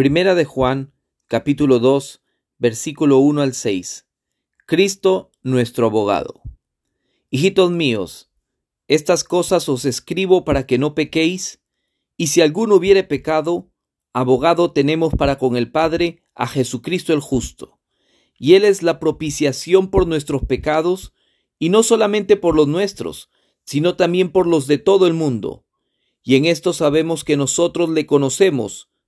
Primera de Juan, capítulo 2, versículo 1 al 6. Cristo nuestro abogado. Hijitos míos, estas cosas os escribo para que no pequéis, y si alguno hubiere pecado, abogado tenemos para con el Padre a Jesucristo el justo. Y Él es la propiciación por nuestros pecados, y no solamente por los nuestros, sino también por los de todo el mundo. Y en esto sabemos que nosotros le conocemos,